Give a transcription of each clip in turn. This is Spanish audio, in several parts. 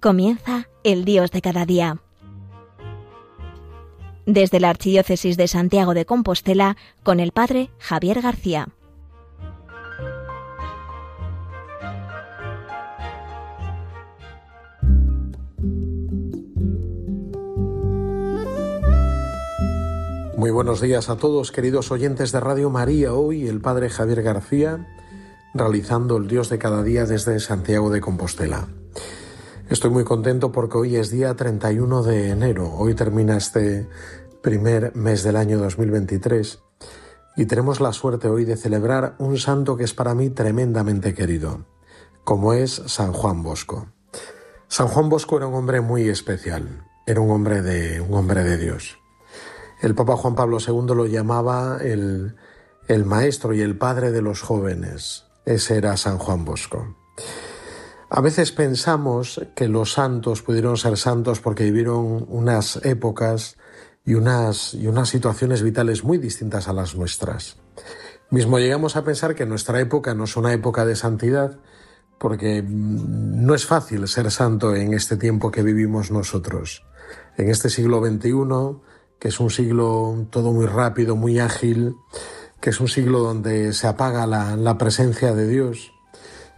Comienza el Dios de cada día. Desde la Archidiócesis de Santiago de Compostela, con el Padre Javier García. Muy buenos días a todos, queridos oyentes de Radio María. Hoy el Padre Javier García realizando el Dios de cada día desde Santiago de Compostela. Estoy muy contento porque hoy es día 31 de enero, hoy termina este primer mes del año 2023 y tenemos la suerte hoy de celebrar un santo que es para mí tremendamente querido, como es San Juan Bosco. San Juan Bosco era un hombre muy especial, era un hombre de, un hombre de Dios. El Papa Juan Pablo II lo llamaba el, el maestro y el padre de los jóvenes. Ese era San Juan Bosco. A veces pensamos que los santos pudieron ser santos porque vivieron unas épocas y unas, y unas situaciones vitales muy distintas a las nuestras. Mismo llegamos a pensar que nuestra época no es una época de santidad porque mm, no es fácil ser santo en este tiempo que vivimos nosotros. En este siglo XXI, que es un siglo todo muy rápido, muy ágil, que es un siglo donde se apaga la, la presencia de Dios,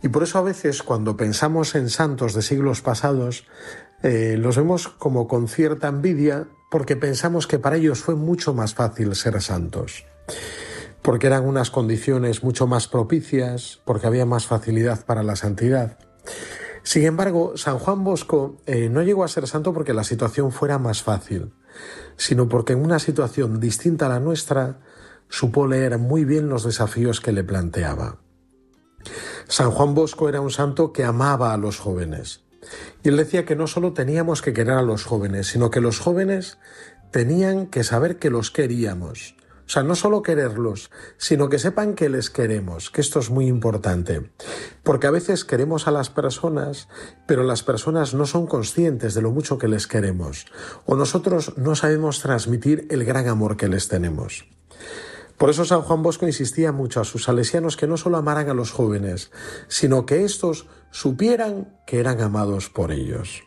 y por eso a veces cuando pensamos en santos de siglos pasados, eh, los vemos como con cierta envidia porque pensamos que para ellos fue mucho más fácil ser santos, porque eran unas condiciones mucho más propicias, porque había más facilidad para la santidad. Sin embargo, San Juan Bosco eh, no llegó a ser santo porque la situación fuera más fácil, sino porque en una situación distinta a la nuestra supo leer muy bien los desafíos que le planteaba. San Juan Bosco era un santo que amaba a los jóvenes. Y él decía que no solo teníamos que querer a los jóvenes, sino que los jóvenes tenían que saber que los queríamos. O sea, no solo quererlos, sino que sepan que les queremos, que esto es muy importante. Porque a veces queremos a las personas, pero las personas no son conscientes de lo mucho que les queremos, o nosotros no sabemos transmitir el gran amor que les tenemos. Por eso San Juan Bosco insistía mucho a sus salesianos que no solo amaran a los jóvenes, sino que éstos supieran que eran amados por ellos.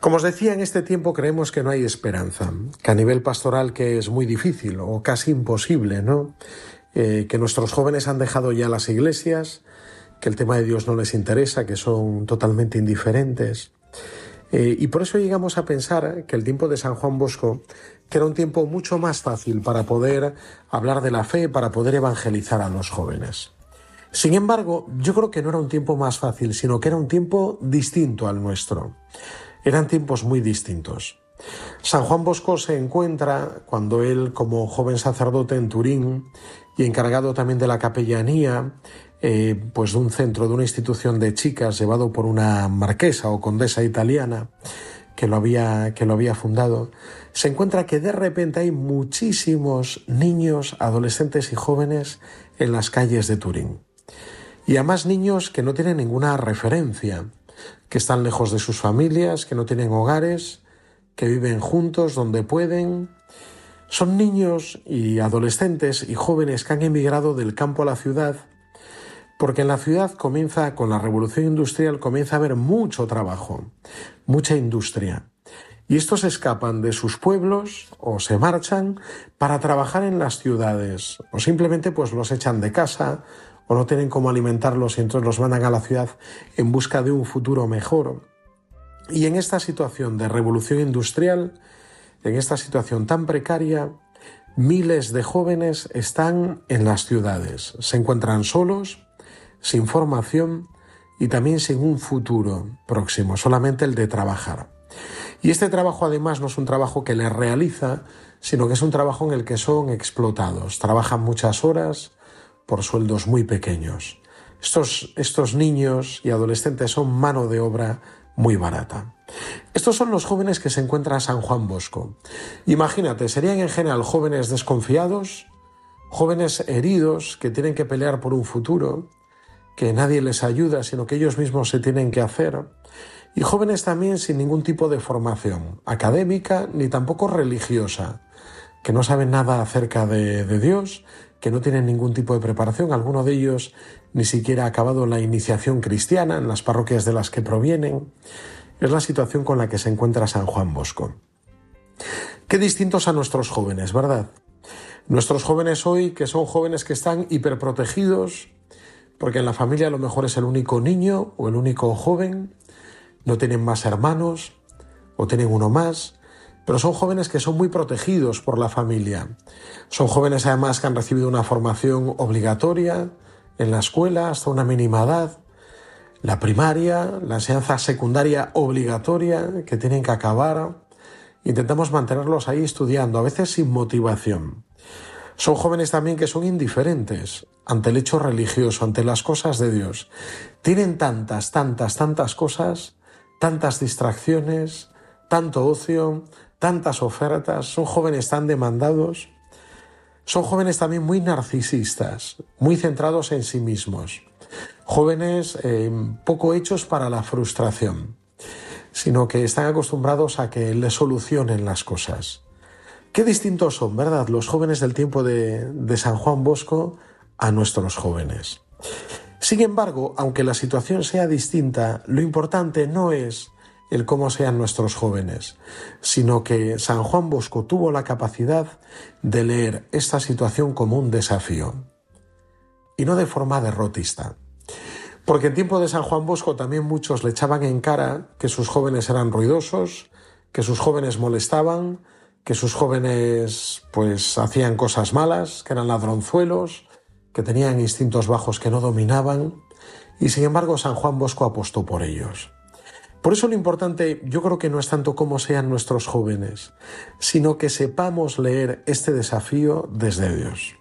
Como os decía, en este tiempo creemos que no hay esperanza, que a nivel pastoral que es muy difícil o casi imposible, ¿no? Eh, que nuestros jóvenes han dejado ya las iglesias, que el tema de Dios no les interesa, que son totalmente indiferentes. Eh, y por eso llegamos a pensar que el tiempo de San Juan Bosco era un tiempo mucho más fácil para poder hablar de la fe, para poder evangelizar a los jóvenes. Sin embargo, yo creo que no era un tiempo más fácil, sino que era un tiempo distinto al nuestro. Eran tiempos muy distintos. San Juan Bosco se encuentra cuando él, como joven sacerdote en Turín y encargado también de la capellanía, eh, pues de un centro, de una institución de chicas llevado por una marquesa o condesa italiana, que lo había, que lo había fundado, se encuentra que de repente hay muchísimos niños, adolescentes y jóvenes en las calles de Turín. Y además niños que no tienen ninguna referencia, que están lejos de sus familias, que no tienen hogares, que viven juntos donde pueden. Son niños y adolescentes y jóvenes que han emigrado del campo a la ciudad porque en la ciudad comienza, con la revolución industrial, comienza a haber mucho trabajo, mucha industria. Y estos escapan de sus pueblos o se marchan para trabajar en las ciudades, o simplemente pues los echan de casa, o no tienen cómo alimentarlos y entonces los mandan a la ciudad en busca de un futuro mejor. Y en esta situación de revolución industrial, en esta situación tan precaria, miles de jóvenes están en las ciudades, se encuentran solos, sin formación y también sin un futuro próximo, solamente el de trabajar. Y este trabajo además no es un trabajo que les realiza, sino que es un trabajo en el que son explotados, trabajan muchas horas por sueldos muy pequeños. Estos, estos niños y adolescentes son mano de obra muy barata. Estos son los jóvenes que se encuentra San Juan Bosco. Imagínate, serían en general jóvenes desconfiados, jóvenes heridos que tienen que pelear por un futuro, que nadie les ayuda, sino que ellos mismos se tienen que hacer. Y jóvenes también sin ningún tipo de formación académica ni tampoco religiosa, que no saben nada acerca de, Dios, que no tienen ningún tipo de preparación. Alguno de ellos ni siquiera ha acabado la iniciación cristiana en las parroquias de las que provienen. es la situación con la que se encuentra San Juan Bosco. Qué distintos a nuestros jóvenes, ¿verdad? Nuestros jóvenes hoy, que son jóvenes que están hiperprotegidos, porque en la familia a lo mejor es el único niño o el único joven, no tienen más hermanos o tienen uno más, pero son jóvenes que son muy protegidos por la familia. Son jóvenes además que han recibido una formación obligatoria en la escuela hasta una mínima edad, la primaria, la enseñanza secundaria obligatoria que tienen que acabar. Intentamos mantenerlos ahí estudiando, a veces sin motivación. Son jóvenes también que son indiferentes ante el hecho religioso, ante las cosas de Dios. Tienen tantas, tantas, tantas cosas, tantas distracciones, tanto ocio, tantas ofertas, son jóvenes tan demandados, son jóvenes también muy narcisistas, muy centrados en sí mismos, jóvenes eh, poco hechos para la frustración, sino que están acostumbrados a que les solucionen las cosas. Qué distintos son, ¿verdad?, los jóvenes del tiempo de, de San Juan Bosco a nuestros jóvenes. Sin embargo, aunque la situación sea distinta, lo importante no es el cómo sean nuestros jóvenes, sino que San Juan Bosco tuvo la capacidad de leer esta situación como un desafío y no de forma derrotista. Porque en tiempo de San Juan Bosco también muchos le echaban en cara que sus jóvenes eran ruidosos, que sus jóvenes molestaban, que sus jóvenes pues hacían cosas malas, que eran ladronzuelos, que tenían instintos bajos que no dominaban, y sin embargo San Juan Bosco apostó por ellos. Por eso lo importante yo creo que no es tanto cómo sean nuestros jóvenes, sino que sepamos leer este desafío desde Dios.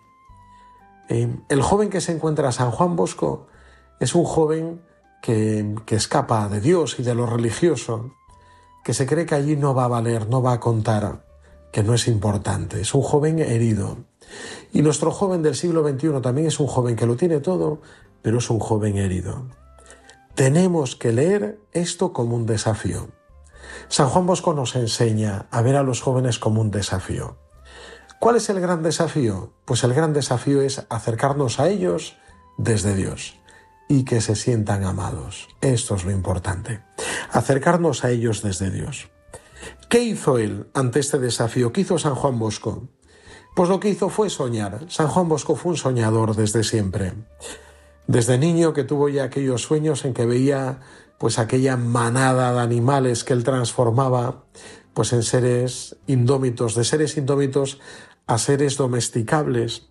Eh, el joven que se encuentra a San Juan Bosco es un joven que, que escapa de Dios y de lo religioso, que se cree que allí no va a valer, no va a contar, que no es importante. Es un joven herido. Y nuestro joven del siglo XXI también es un joven que lo tiene todo, pero es un joven herido. Tenemos que leer esto como un desafío. San Juan Bosco nos enseña a ver a los jóvenes como un desafío. ¿Cuál es el gran desafío? Pues el gran desafío es acercarnos a ellos desde Dios y que se sientan amados. Esto es lo importante. Acercarnos a ellos desde Dios. ¿Qué hizo él ante este desafío? ¿Qué hizo San Juan Bosco? Pues lo que hizo fue soñar. San Juan Bosco fue un soñador desde siempre. Desde niño que tuvo ya aquellos sueños en que veía pues aquella manada de animales que él transformaba pues en seres indómitos, de seres indómitos a seres domesticables.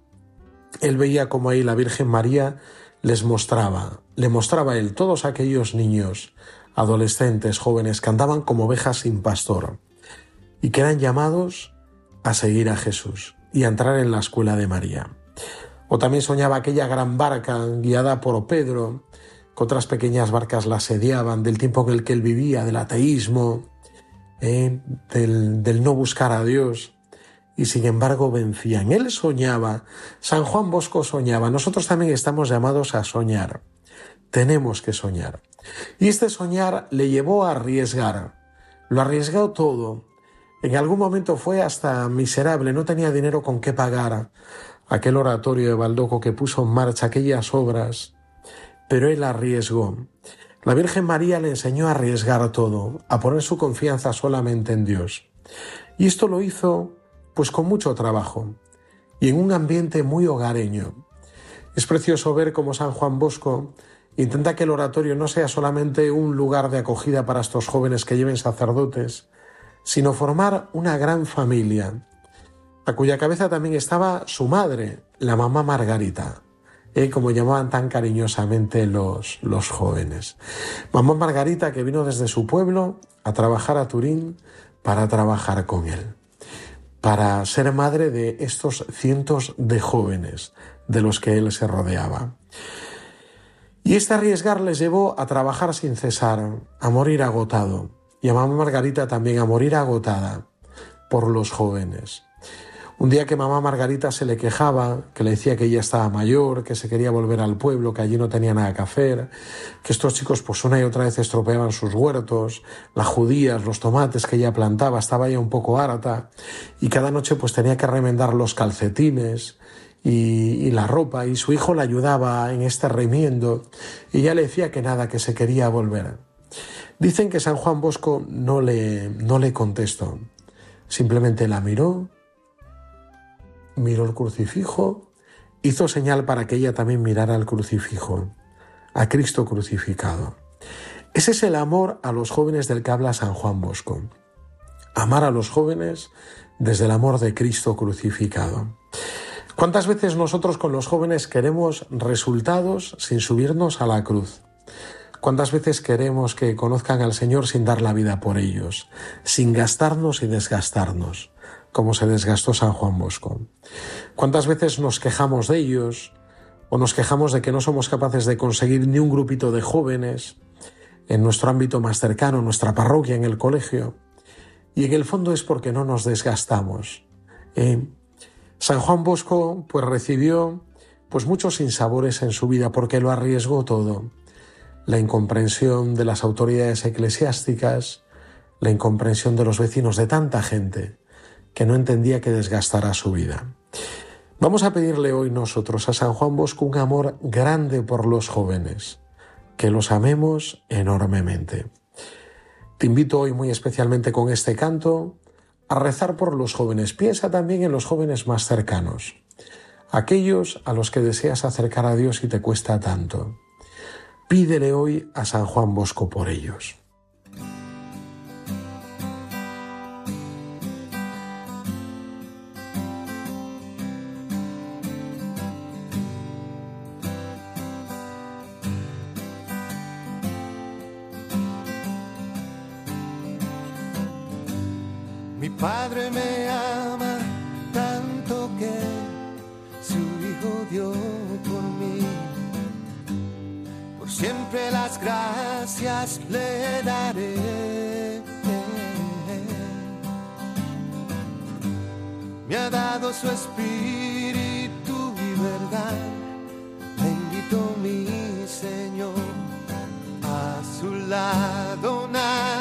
Él veía como ahí la Virgen María les mostraba, le mostraba a él todos aquellos niños, adolescentes, jóvenes que andaban como ovejas sin pastor y que eran llamados a seguir a Jesús y a entrar en la escuela de María. O también soñaba aquella gran barca guiada por Pedro, que otras pequeñas barcas la asediaban, del tiempo en el que él vivía, del ateísmo, eh, del, del no buscar a Dios. Y sin embargo vencían. Él soñaba, San Juan Bosco soñaba, nosotros también estamos llamados a soñar. Tenemos que soñar. Y este soñar le llevó a arriesgar. Lo arriesgó todo. En algún momento fue hasta miserable, no tenía dinero con qué pagar aquel oratorio de Baldoco que puso en marcha aquellas obras, pero él arriesgó. La Virgen María le enseñó a arriesgar todo, a poner su confianza solamente en Dios. Y esto lo hizo pues con mucho trabajo y en un ambiente muy hogareño. Es precioso ver cómo San Juan Bosco intenta que el oratorio no sea solamente un lugar de acogida para estos jóvenes que lleven sacerdotes, sino formar una gran familia, a cuya cabeza también estaba su madre, la mamá Margarita, eh, como llamaban tan cariñosamente los, los jóvenes. Mamá Margarita que vino desde su pueblo a trabajar a Turín para trabajar con él, para ser madre de estos cientos de jóvenes de los que él se rodeaba. Y este arriesgar les llevó a trabajar sin cesar, a morir agotado, y a mamá Margarita también a morir agotada por los jóvenes. Un día que mamá Margarita se le quejaba, que le decía que ella estaba mayor, que se quería volver al pueblo, que allí no tenía nada que hacer, que estos chicos pues una y otra vez estropeaban sus huertos, las judías, los tomates que ella plantaba, estaba ya un poco harta y cada noche pues tenía que remendar los calcetines y, y la ropa y su hijo la ayudaba en este remiendo y ella le decía que nada, que se quería volver. Dicen que San Juan Bosco no le, no le contestó, simplemente la miró, miró el crucifijo, hizo señal para que ella también mirara al crucifijo, a Cristo crucificado. Ese es el amor a los jóvenes del que habla San Juan Bosco. Amar a los jóvenes desde el amor de Cristo crucificado. ¿Cuántas veces nosotros con los jóvenes queremos resultados sin subirnos a la cruz? ¿Cuántas veces queremos que conozcan al Señor sin dar la vida por ellos, sin gastarnos y desgastarnos, como se desgastó San Juan Bosco? ¿Cuántas veces nos quejamos de ellos o nos quejamos de que no somos capaces de conseguir ni un grupito de jóvenes en nuestro ámbito más cercano, nuestra parroquia, en el colegio? Y en el fondo es porque no nos desgastamos. ¿eh? San Juan Bosco pues recibió pues muchos sinsabores en su vida porque lo arriesgó todo. La incomprensión de las autoridades eclesiásticas, la incomprensión de los vecinos de tanta gente que no entendía que desgastara su vida. Vamos a pedirle hoy nosotros a San Juan Bosco un amor grande por los jóvenes, que los amemos enormemente. Te invito hoy muy especialmente con este canto a rezar por los jóvenes. Piensa también en los jóvenes más cercanos, aquellos a los que deseas acercar a Dios y te cuesta tanto. Pídele hoy a San Juan Bosco por ellos. Siempre las gracias le daré. Me ha dado su espíritu y verdad. Bendito mi Señor. A su lado nada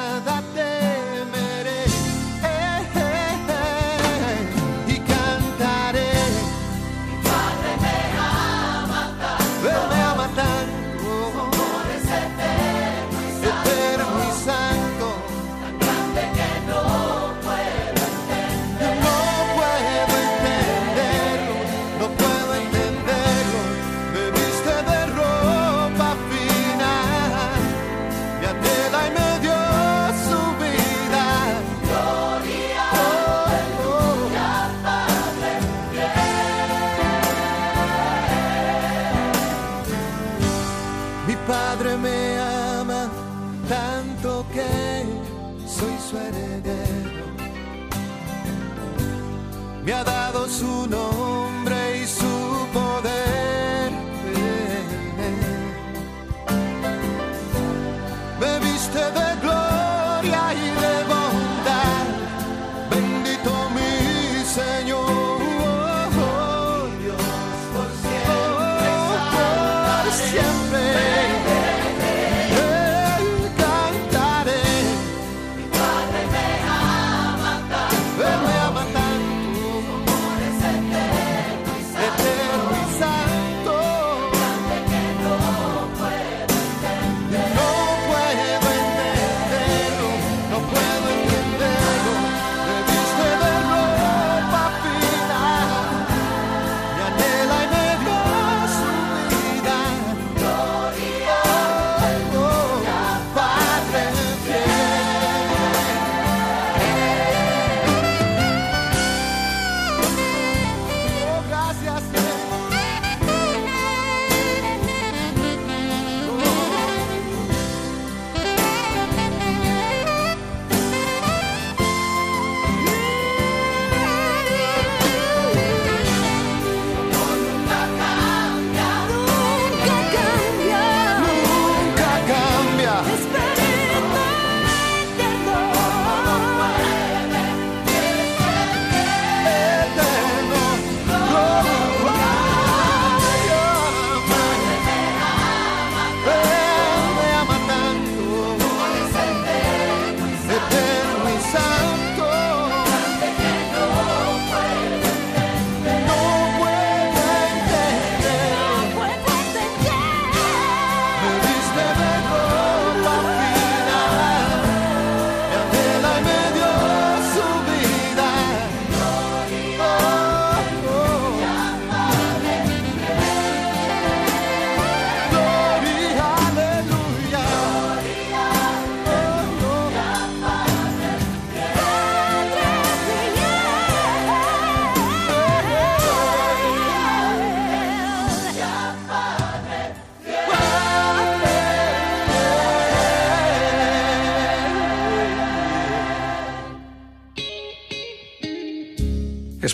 me ha dado su nombre.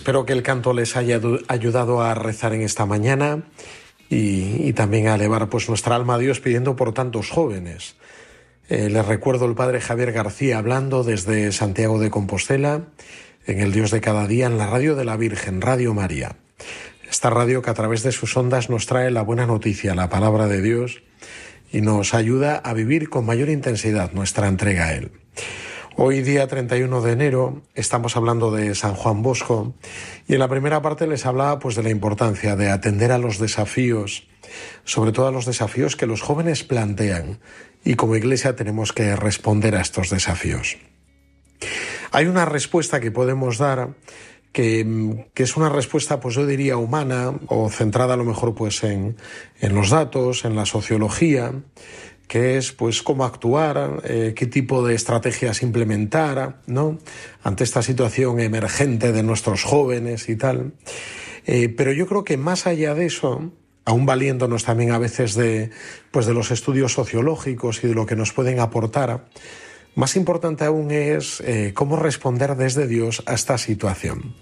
Espero que el canto les haya ayudado a rezar en esta mañana y, también a elevar pues nuestra alma a Dios pidiendo por tantos jóvenes. Eh, les recuerdo el padre Javier García hablando desde Santiago de Compostela en el Dios de cada día en la radio de la Virgen, Radio María. Esta radio que a través de sus ondas nos trae la buena noticia, la palabra de Dios y nos ayuda a vivir con mayor intensidad nuestra entrega a Él. Hoy día 31 de enero estamos hablando de San Juan Bosco y en la primera parte les hablaba pues de la importancia de atender a los desafíos, sobre todo a los desafíos que los jóvenes plantean y como iglesia tenemos que responder a estos desafíos. Hay una respuesta que podemos dar que, es una respuesta, pues yo diría, humana o centrada a lo mejor pues en, en los datos, en la sociología, que es pues cómo actuar, eh, qué tipo de estrategias implementar, ¿no? Ante esta situación emergente de nuestros jóvenes y tal. Eh, pero yo creo que más allá de eso, aún valiéndonos también a veces de, pues de los estudios sociológicos y de lo que nos pueden aportar, más importante aún es eh, cómo responder desde Dios a esta situación.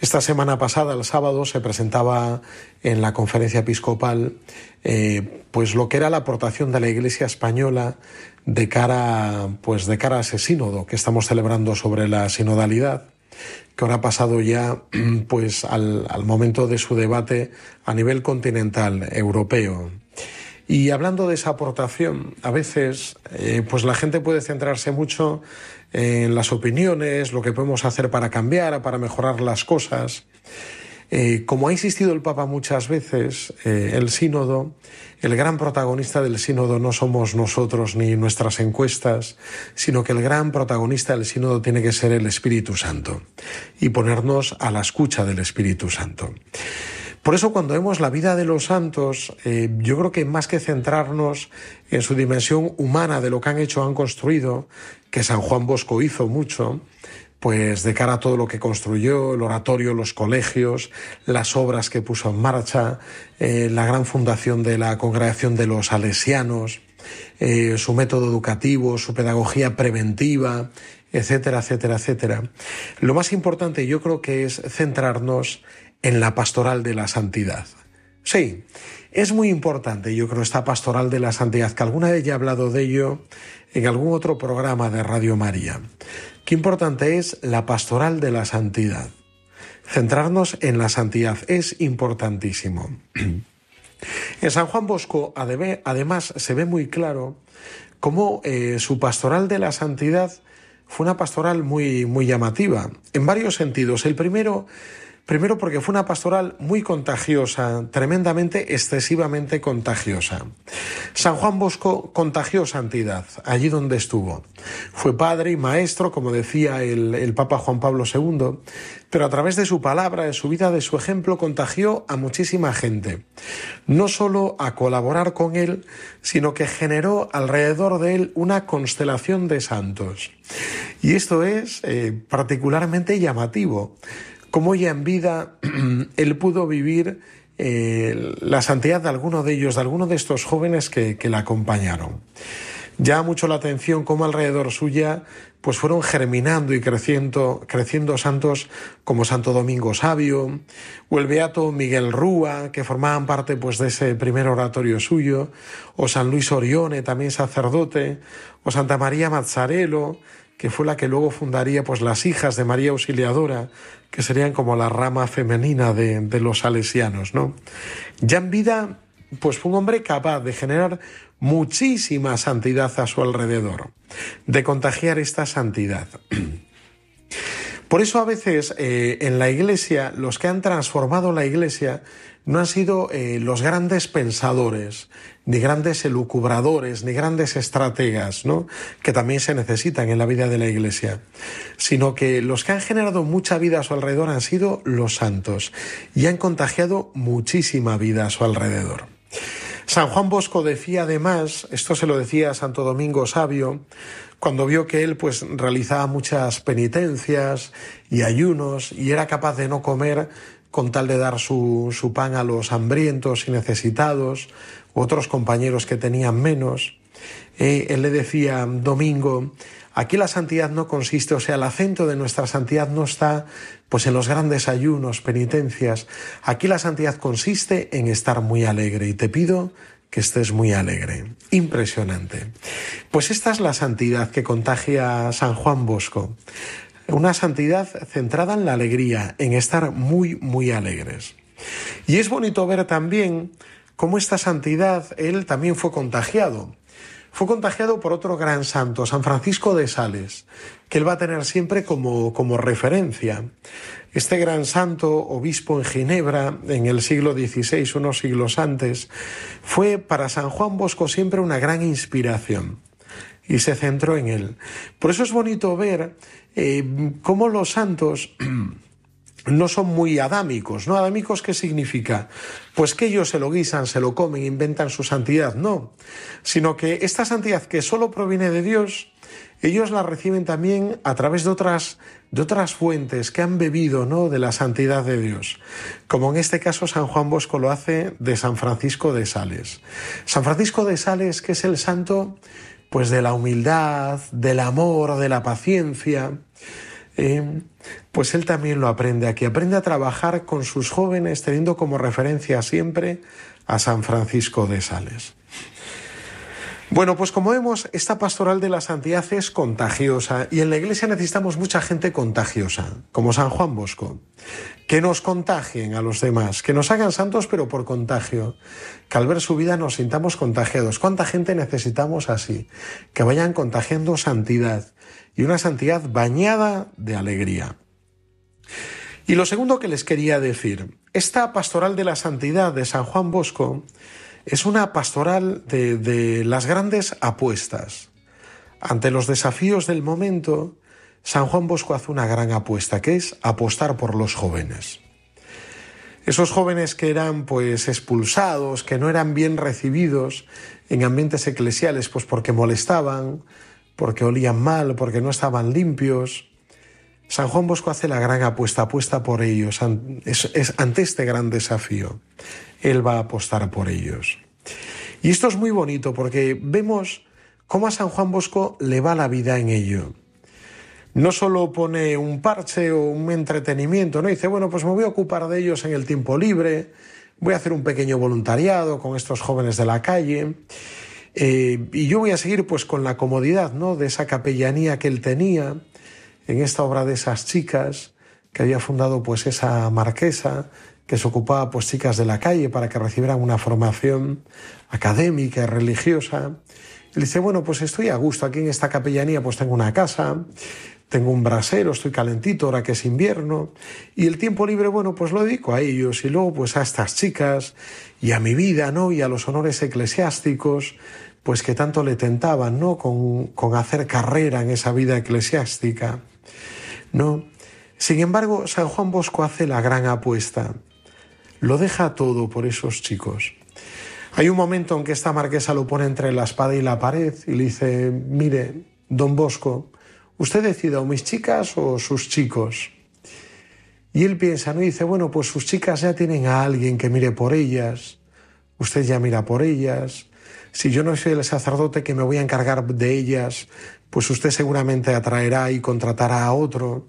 Esta semana pasada, el sábado, se presentaba en la conferencia episcopal eh, pues lo que era la aportación de la Iglesia española de cara, pues de cara a ese sínodo que estamos celebrando sobre la sinodalidad que ahora ha pasado ya pues al, al momento de su debate a nivel continental europeo. Y hablando de esa aportación, a veces eh, pues la gente puede centrarse mucho en las opiniones, lo que podemos hacer para cambiar, para mejorar las cosas. Eh, como ha insistido el Papa muchas veces, eh, el sínodo, el gran protagonista del sínodo no somos nosotros ni nuestras encuestas, sino que el gran protagonista del sínodo tiene que ser el Espíritu Santo y ponernos a la escucha del Espíritu Santo. Por eso cuando vemos la vida de los santos, eh, yo creo que más que centrarnos en su dimensión humana de lo que han hecho, han construido, que San Juan Bosco hizo mucho, pues de cara a todo lo que construyó, el oratorio, los colegios, las obras que puso en marcha, eh, la gran fundación de la congregación de los salesianos, eh, su método educativo, su pedagogía preventiva, etcétera, etcétera, etcétera. Lo más importante yo creo que es centrarnos en la pastoral de la santidad. Sí, es muy importante, yo creo, esta pastoral de la santidad, que alguna vez ya he hablado de ello en algún otro programa de Radio María. Qué importante es la pastoral de la santidad. Centrarnos en la santidad es importantísimo. En San Juan Bosco, además, se ve muy claro cómo eh, su pastoral de la santidad fue una pastoral muy, muy llamativa, en varios sentidos. El primero Primero porque fue una pastoral muy contagiosa, tremendamente, excesivamente contagiosa. San Juan Bosco contagió santidad allí donde estuvo. Fue padre y maestro, como decía el, Papa Juan Pablo II, pero a través de su palabra, de su vida, de su ejemplo, contagió a muchísima gente. No solo a colaborar con él, sino que generó alrededor de él una constelación de santos. Y esto es eh, particularmente llamativo cómo ya en vida él pudo vivir eh, la santidad de alguno de ellos, de alguno de estos jóvenes que, que la acompañaron. Ya mucho la atención cómo alrededor suya pues fueron germinando y creciendo, creciendo santos como Santo Domingo Sabio o el beato Miguel Rúa, que formaban parte pues de ese primer oratorio suyo, o San Luis Orione, también sacerdote, o Santa María Mazzarello, que fue la que luego fundaría pues las hijas de María Auxiliadora, que serían como la rama femenina de, los salesianos, ¿no? Ya en vida, pues fue un hombre capaz de generar muchísima santidad a su alrededor, de contagiar esta santidad. Por eso a veces eh, en la iglesia, los que han transformado la iglesia no han sido eh, los grandes pensadores, ni grandes elucubradores, ni grandes estrategas, ¿no? que también se necesitan en la vida de la iglesia, sino que los que han generado mucha vida a su alrededor han sido los santos y han contagiado muchísima vida a su alrededor. San Juan Bosco decía además, esto se lo decía Santo Domingo Sabio, cuando vio que él pues realizaba muchas penitencias y ayunos y era capaz de no comer con tal de dar su, su pan a los hambrientos y necesitados, otros compañeros que tenían menos. Eh, él le decía, Domingo, aquí la santidad no consiste, o sea, el acento de nuestra santidad no está pues en los grandes ayunos, penitencias. Aquí la santidad consiste en estar muy alegre y te pido que estés muy alegre. Impresionante. Pues esta es la santidad que contagia San Juan Bosco. Una santidad centrada en la alegría, en estar muy, muy alegres. Y es bonito ver también cómo esta santidad él también fue contagiado. Fue contagiado por otro gran santo, San Francisco de Sales, que él va a tener siempre como, como referencia. Este gran santo, obispo en Ginebra, en el siglo XVI, unos siglos antes, fue para San Juan Bosco siempre una gran inspiración y se centró en él. Por eso es bonito ver eh, cómo los santos no son muy adámicos, ¿no? ¿Adámicos qué significa? Pues que ellos se lo guisan, se lo comen, inventan su santidad, no, sino que esta santidad que solo proviene de Dios, ellos la reciben también a través de otras, de otras fuentes que han bebido, ¿no? De la santidad de Dios. Como en este caso San Juan Bosco lo hace de San Francisco de Sales. San Francisco de Sales, que es el santo, pues de la humildad, del amor, de la paciencia, eh, pues él también lo aprende aquí, aprende a trabajar con sus jóvenes teniendo como referencia siempre a San Francisco de Sales. Bueno, pues como vemos, esta pastoral de la santidad es contagiosa y en la iglesia necesitamos mucha gente contagiosa, como San Juan Bosco, que nos contagien a los demás, que nos hagan santos pero por contagio, que al ver su vida nos sintamos contagiados. ¿Cuánta gente necesitamos así? Que vayan contagiando santidad, y una santidad bañada de alegría. Y lo segundo que les quería decir, esta pastoral de la santidad de San Juan Bosco es una pastoral de, las grandes apuestas. Ante los desafíos del momento, San Juan Bosco hace una gran apuesta, que es apostar por los jóvenes. Esos jóvenes que eran pues expulsados, que no eran bien recibidos en ambientes eclesiales, pues porque molestaban, porque olían mal, porque no estaban limpios. San Juan Bosco hace la gran apuesta, apuesta por ellos, es, ante este gran desafío. Él va a apostar por ellos. Y esto es muy bonito porque vemos cómo a San Juan Bosco le va la vida en ello. No solo pone un parche o un entretenimiento, no dice, bueno, pues me voy a ocupar de ellos en el tiempo libre, voy a hacer un pequeño voluntariado con estos jóvenes de la calle. Eh, y yo voy a seguir pues con la comodidad ¿no? de esa capellanía que él tenía en esta obra de esas chicas que había fundado pues esa marquesa que se ocupaba pues chicas de la calle para que recibieran una formación académica y religiosa. Él dice, bueno, pues estoy a gusto aquí en esta capellanía, pues tengo una casa, tengo un brasero, estoy calentito ahora que es invierno, y el tiempo libre, bueno, pues lo dedico a ellos y luego pues a estas chicas y a mi vida, ¿no? Y a los honores eclesiásticos, pues que tanto le tentaban, ¿no? Con, hacer carrera en esa vida eclesiástica, ¿no? Sin embargo, San Juan Bosco hace la gran apuesta. Lo deja todo por esos chicos. Hay un momento en que esta marquesa lo pone entre la espada y la pared y le dice, mire, don Bosco, usted decide o mis chicas o sus chicos. Y él piensa, ¿no? Y dice, bueno, pues sus chicas ya tienen a alguien que mire por ellas, usted ya mira por ellas, si yo no soy el sacerdote que me voy a encargar de ellas, pues usted seguramente atraerá y contratará a otro,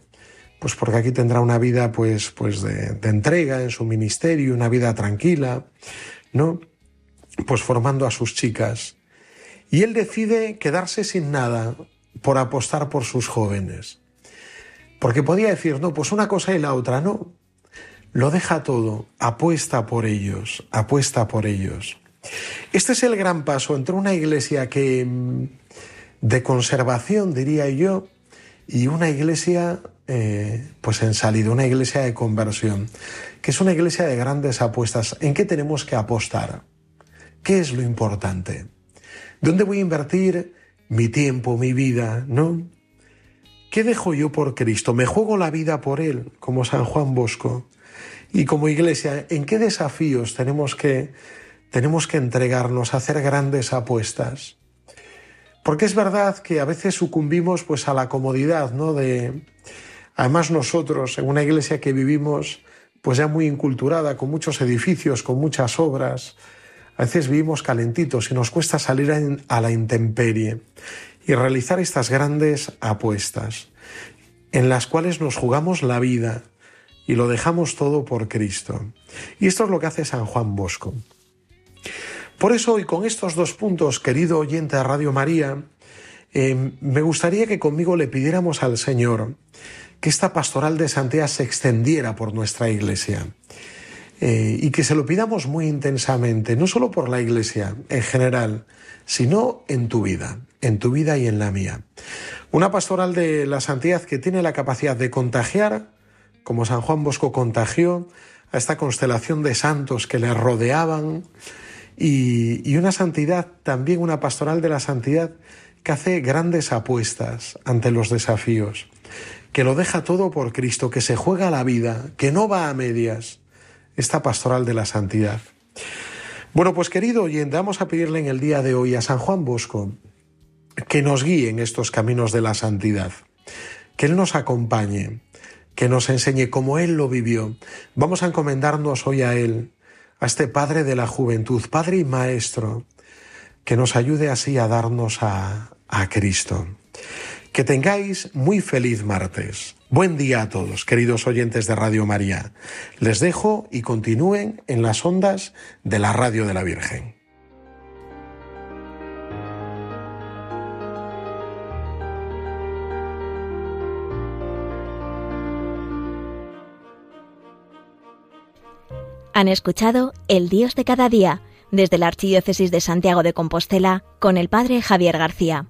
pues porque aquí tendrá una vida pues, pues de, de entrega en su ministerio, una vida tranquila, ¿no? Pues formando a sus chicas. Y él decide quedarse sin nada por apostar por sus jóvenes. Porque podía decir, no, pues una cosa y la otra, no. Lo deja todo, apuesta por ellos, apuesta por ellos. Este es el gran paso entre una iglesia que mm, de conservación, diría yo, y una iglesia eh, pues en salida, una iglesia de conversión, que es una iglesia de grandes apuestas. ¿En qué tenemos que apostar? ¿Qué es lo importante? ¿Dónde voy a invertir mi tiempo, mi vida? ¿No? ¿Qué dejo yo por Cristo? ¿Me juego la vida por Él, como San Juan Bosco? Y como iglesia, ¿en qué desafíos tenemos que tenemos que entregarnos a hacer grandes apuestas. Porque es verdad que a veces sucumbimos pues a la comodidad, ¿no? De además nosotros en una iglesia que vivimos pues ya muy inculturada, con muchos edificios, con muchas obras, A veces vivimos calentitos y nos cuesta salir a la intemperie y realizar estas grandes apuestas en las cuales nos jugamos la vida y lo dejamos todo por Cristo. Y esto es lo que hace San Juan Bosco. Por eso hoy con estos dos puntos, querido oyente de Radio María, eh, me gustaría que conmigo le pidiéramos al Señor que esta pastoral de santidad se extendiera por nuestra iglesia. Eh, y que se lo pidamos muy intensamente, no solo por la iglesia en general, sino en tu vida, en tu vida y en la mía. Una pastoral de la santidad que tiene la capacidad de contagiar, como San Juan Bosco contagió, a esta constelación de santos que le rodeaban, y, una santidad, también una pastoral de la santidad que hace grandes apuestas ante los desafíos, que lo deja todo por Cristo, que se juega la vida, que no va a medias, esta pastoral de la santidad. Bueno, pues querido oyente, vamos a pedirle en el día de hoy a San Juan Bosco que nos guíe en estos caminos de la santidad, que Él nos acompañe, que nos enseñe cómo Él lo vivió. Vamos a encomendarnos hoy a Él, a este Padre de la juventud, Padre y Maestro, que nos ayude así a darnos a, a Cristo. Que tengáis muy feliz martes. Buen día a todos, queridos oyentes de Radio María. Les dejo y continúen en las ondas de la Radio de la Virgen. Han escuchado El Dios de cada día desde la Archidiócesis de Santiago de Compostela con el Padre Javier García.